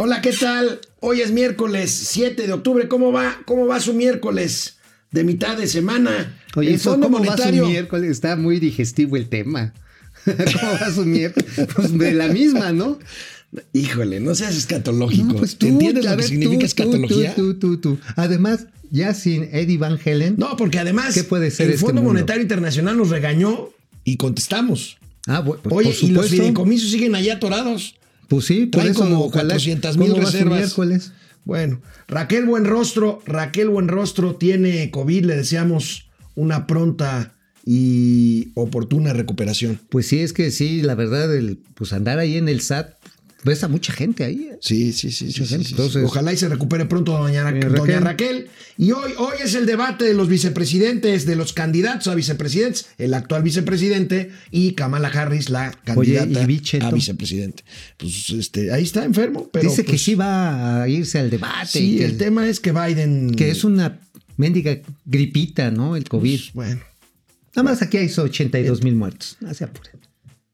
Hola, ¿qué tal? Hoy es miércoles 7 de octubre. ¿Cómo va? ¿Cómo va su miércoles de mitad de semana? Oye, el Fondo ¿cómo Monetario... va su miércoles? Está muy digestivo el tema. ¿Cómo va su miércoles? Pues de la misma, ¿no? Híjole, no seas escatológico. pues tú, ¿Entiendes lo que significa escatología? Tú, tú, tú, Además, ya sin Eddie Van Helen. No, porque además ¿qué puede ser el este Fondo Monetario Internacional nos regañó y contestamos. Ah, bueno, Oye, y los fideicomisos siguen allá atorados. Pues sí, por Traen eso, como ojalá- 400 mil ¿cómo va su reservas. miércoles? Bueno, Raquel Buenrostro, Raquel Buenrostro tiene COVID, le deseamos una pronta y oportuna recuperación. Pues sí, es que sí, la verdad, el, pues andar ahí en el SAT, ves a mucha gente ahí. ¿eh? Sí, sí, sí. Mucha sí, gente. sí, sí. Entonces- Ojalá y se recupere pronto doña, Eh, doña Raquel. Raquel. Y hoy, hoy es el debate de los vicepresidentes, de los candidatos a vicepresidentes, el actual vicepresidente y Kamala Harris, la candidata a vicepresidente. Pues este, ahí está enfermo, pero Dice que pues, sí va a irse al debate. Sí, que, el tema es que Biden. que es una mendiga gripita, ¿no? El COVID. Pues, bueno, Nada más aquí hay 82 mil muertos. No se apuren.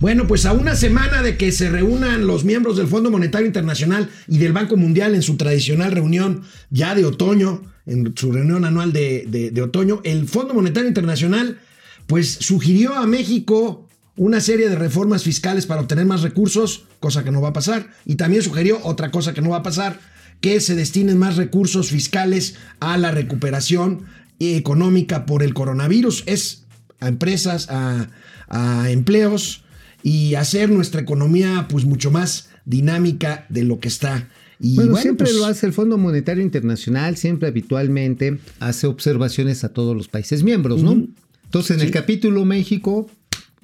Bueno, pues a una semana de que se reúnan los miembros del Fondo Monetario Internacional y del Banco Mundial en su tradicional reunión ya de otoño, en su reunión anual de, de- otoño, el Fondo Monetario Internacional pues sugirió a México una serie de reformas fiscales para obtener más recursos, cosa que no va a pasar, y también sugirió otra cosa que no va a pasar, que se destinen más recursos fiscales a la recuperación económica por el coronavirus. Es a empresas, a empleos y hacer nuestra economía pues mucho más dinámica de lo que está. Y Bueno, bueno, siempre pues, lo hace el Fondo Monetario Internacional, siempre habitualmente hace observaciones a todos los países miembros, ¿no? Entonces, en el capítulo México,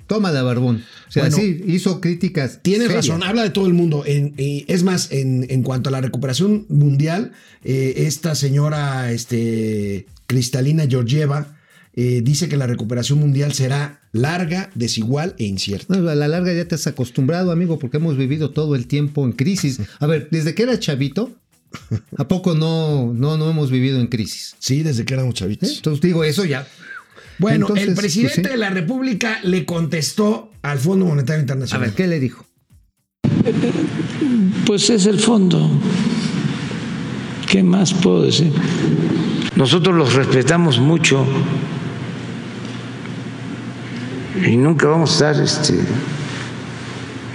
toma la barbón. O sea, Bueno, sí, hizo críticas. Tienes serias. razón, habla de todo el mundo. En- eh, es más, en, en cuanto a la recuperación mundial, eh, esta señora este, Cristalina Georgieva eh, dice que la recuperación mundial será larga, desigual e incierta. A la larga ya te has acostumbrado, amigo, porque hemos vivido todo el tiempo en crisis. A ver, desde que era chavito, ¿a poco no, no, no hemos vivido en crisis? Sí, desde que éramos chavitos. ¿Eh? Entonces digo, eso ya. Bueno, Entonces, el presidente pues, sí. de la República le contestó al Fondo Monetario A Internacional. ver, ¿qué le dijo? Pues es el fondo. ¿Qué más puedo decir? Nosotros los respetamos mucho y nunca vamos a estar este,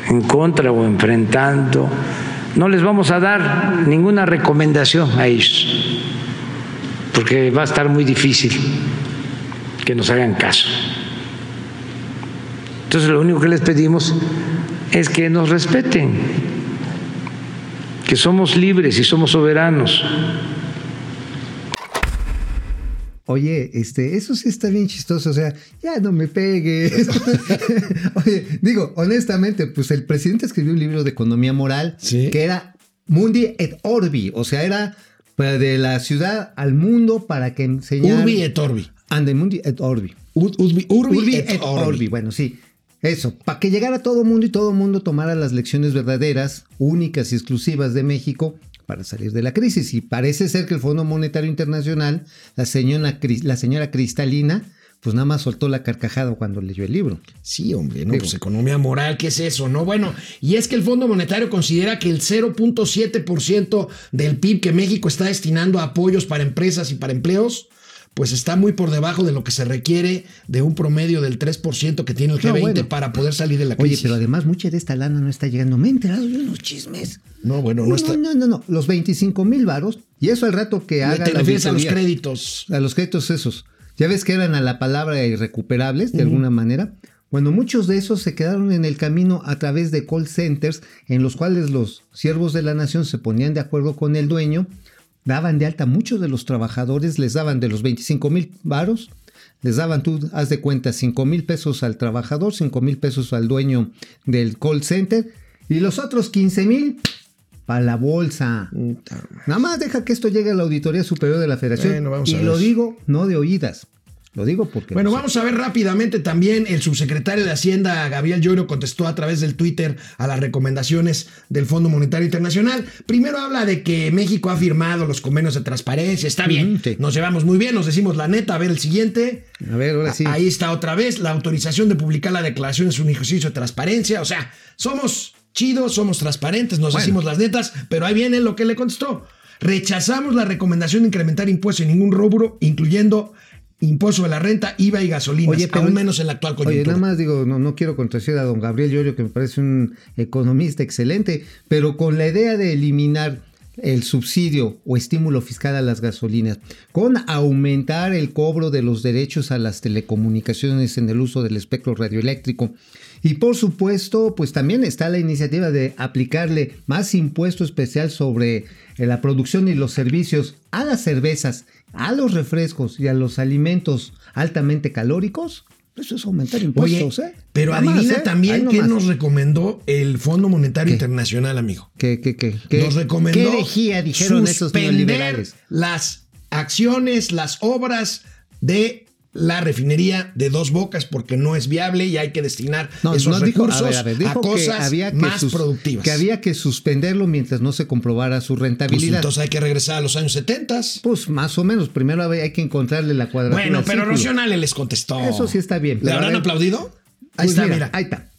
en contra o enfrentando. No les vamos a dar ninguna recomendación a ellos, porque va a estar muy difícil que nos hagan caso. Entonces lo único que les pedimos es que nos respeten, que somos libres y somos soberanos. Oye, este, eso sí está bien chistoso, o sea, ya no me pegues. Oye, digo, honestamente, pues el presidente escribió un libro de economía moral Sí. que era Mundi et Orbi, o sea, era de la ciudad al mundo para que enseñara. Urbi et Orbi. Ande, Mundi et Orbi. Ur- Urbi, Urbi Urbi et et Orbi. Orbi, bueno, sí. Eso, para que llegara todo mundo y todo mundo tomara las lecciones verdaderas, únicas y exclusivas de México para salir de la crisis. Y parece ser que el Fondo Monetario Internacional, la señora, Cris- la señora Cristalina, pues nada más soltó la carcajada cuando leyó el libro. Sí, hombre, no, Digo. pues economía moral, ¿qué es eso? No, bueno, y es que el Fondo Monetario considera que el 0.7% del PIB que México está destinando a apoyos para empresas y para empleos, pues está muy por debajo de lo que se requiere de un promedio del 3% que tiene el No, G20 bueno. para poder salir de la Oye, crisis. pero además mucha de esta lana no está llegando. Me he enterado de unos chismes. no, bueno, no está. no, no, no. Los 25 mil varos. Y eso al rato que haga te la refieres a los créditos. A los créditos esos. Ya ves que eran a la palabra irrecuperables, de alguna manera. Bueno, muchos de esos se quedaron en el camino a través de call centers en los cuales los siervos de la nación se ponían de acuerdo con el dueño, daban de alta muchos de los trabajadores, les daban de los 25 mil varos, les daban, tú haz de cuenta, 5 mil pesos al trabajador, 5 mil pesos al dueño del call center y los otros 15 mil para la bolsa. Nada más deja que esto llegue a la Auditoría Superior de la Federación. Bueno, y lo digo no de oídas. Lo digo porque... Bueno, vamos a ver rápidamente también. El subsecretario de Hacienda, Gabriel Llorio, contestó a través del Twitter a las recomendaciones del Fondo Monetario Internacional. Primero habla de que México ha firmado los convenios de transparencia. Está bien, sí. nos llevamos muy bien, nos decimos la neta. A ver el siguiente. A ver, ahora sí. Ahí está otra vez la autorización de publicar la declaración es un ejercicio de transparencia. O sea, somos chidos, somos transparentes, nos Bueno. decimos las netas, pero ahí viene lo que le contestó. Rechazamos la recomendación de incrementar impuestos en ningún rubro, incluyendo impuesto de la renta, IVA y gasolinas, pero- aún menos en la actual Oye, coyuntura. nada más digo, no, no quiero contradecir a don Gabriel Llorio, que me parece un economista excelente, pero con la idea de eliminar el subsidio o estímulo fiscal a las gasolinas, con aumentar el cobro de los derechos a las telecomunicaciones en el uso del espectro radioeléctrico. Y por supuesto, pues también está la iniciativa de aplicarle más impuesto especial sobre la producción y los servicios a las cervezas, a los refrescos y a los alimentos altamente calóricos. Eso es aumentar Oye, impuestos, ¿eh? pero Nada más, adivina ¿eh? también qué nos recomendó el Fondo Monetario ¿Qué? Internacional, amigo. ¿Qué, qué, qué, qué- nos recomendó ¿Qué herejía dijeron esos neoliberales? las acciones, las obras de la refinería de dos bocas porque no es viable y hay que destinar No, esos no dijo, recursos a ver, a ver, dijo que cosas había que más sus- productivas. Que había que suspenderlo mientras no se comprobara su Pues rentabilidad. entonces hay que regresar a los años 70. Pues más o menos. Primero hay que encontrarle la cuadratura. Bueno, pero círculo. Rocío Nale les contestó. Eso sí está bien, ¿Le a habrán aplaudido? Ahí Pues está, mira, mira. Ahí está.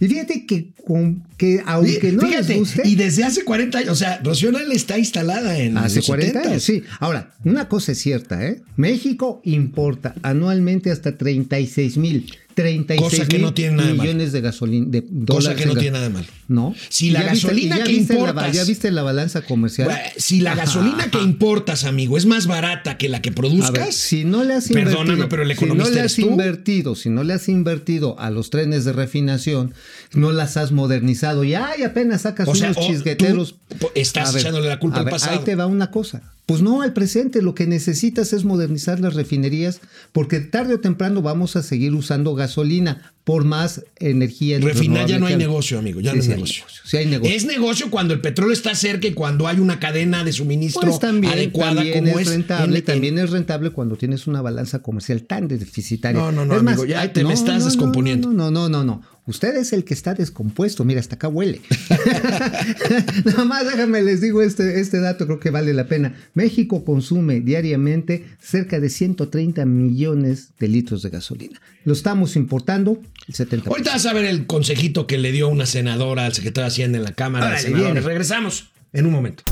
Y fíjate que, con- que aunque no Fíjate, les guste. y desde hace 40 años, o sea, Rocío está instalada en Hace los 40 70s. años, sí. Ahora, una cosa es cierta, ¿eh? México importa anualmente hasta 36 mil, 36 Cosa que mil no tiene nada de millones de gasolina, de Cosa que no tiene nada de malo. No. Si ¿Y la ya viste- gasolina ya que la ba- importas- ¿Ya viste la balanza comercial? Bueno, si la gasolina que importas, amigo, es más barata que la que produzcas, ver, si no le has Perdóname, invertido, pero el si no economista le has invertido, si no le has invertido a los trenes de refinación, no las has modernizado y ay, apenas sacas O sea, unos chisgueteros. estás ver, echándole la culpa al pasado. Ahí te va una cosa. Pues no al presente, lo que necesitas es modernizar las refinerías porque tarde o temprano vamos a seguir usando gasolina por más energía. refinar ya no hay negocio, amigo, ya Sí, no sí hay negocio. Sí hay negocio. Es negocio cuando el petróleo está cerca y cuando hay una cadena de suministro Pues también, adecuada también como es es rentable, en- también es rentable cuando tienes una balanza comercial tan deficitaria. No, no, no, Es amigo, ya te me estás descomponiendo. No, no, no, no, no. Usted es el que está descompuesto. Mira, hasta acá huele. Nada más déjame les digo este, este dato, creo que vale la pena. México consume diariamente cerca de 130 millones de litros de gasolina. Lo estamos importando el 70%. Ahorita vas a ver el consejito que le dio una senadora al secretario de Hacienda en la Cámara de Senadores. Regresamos en un momento.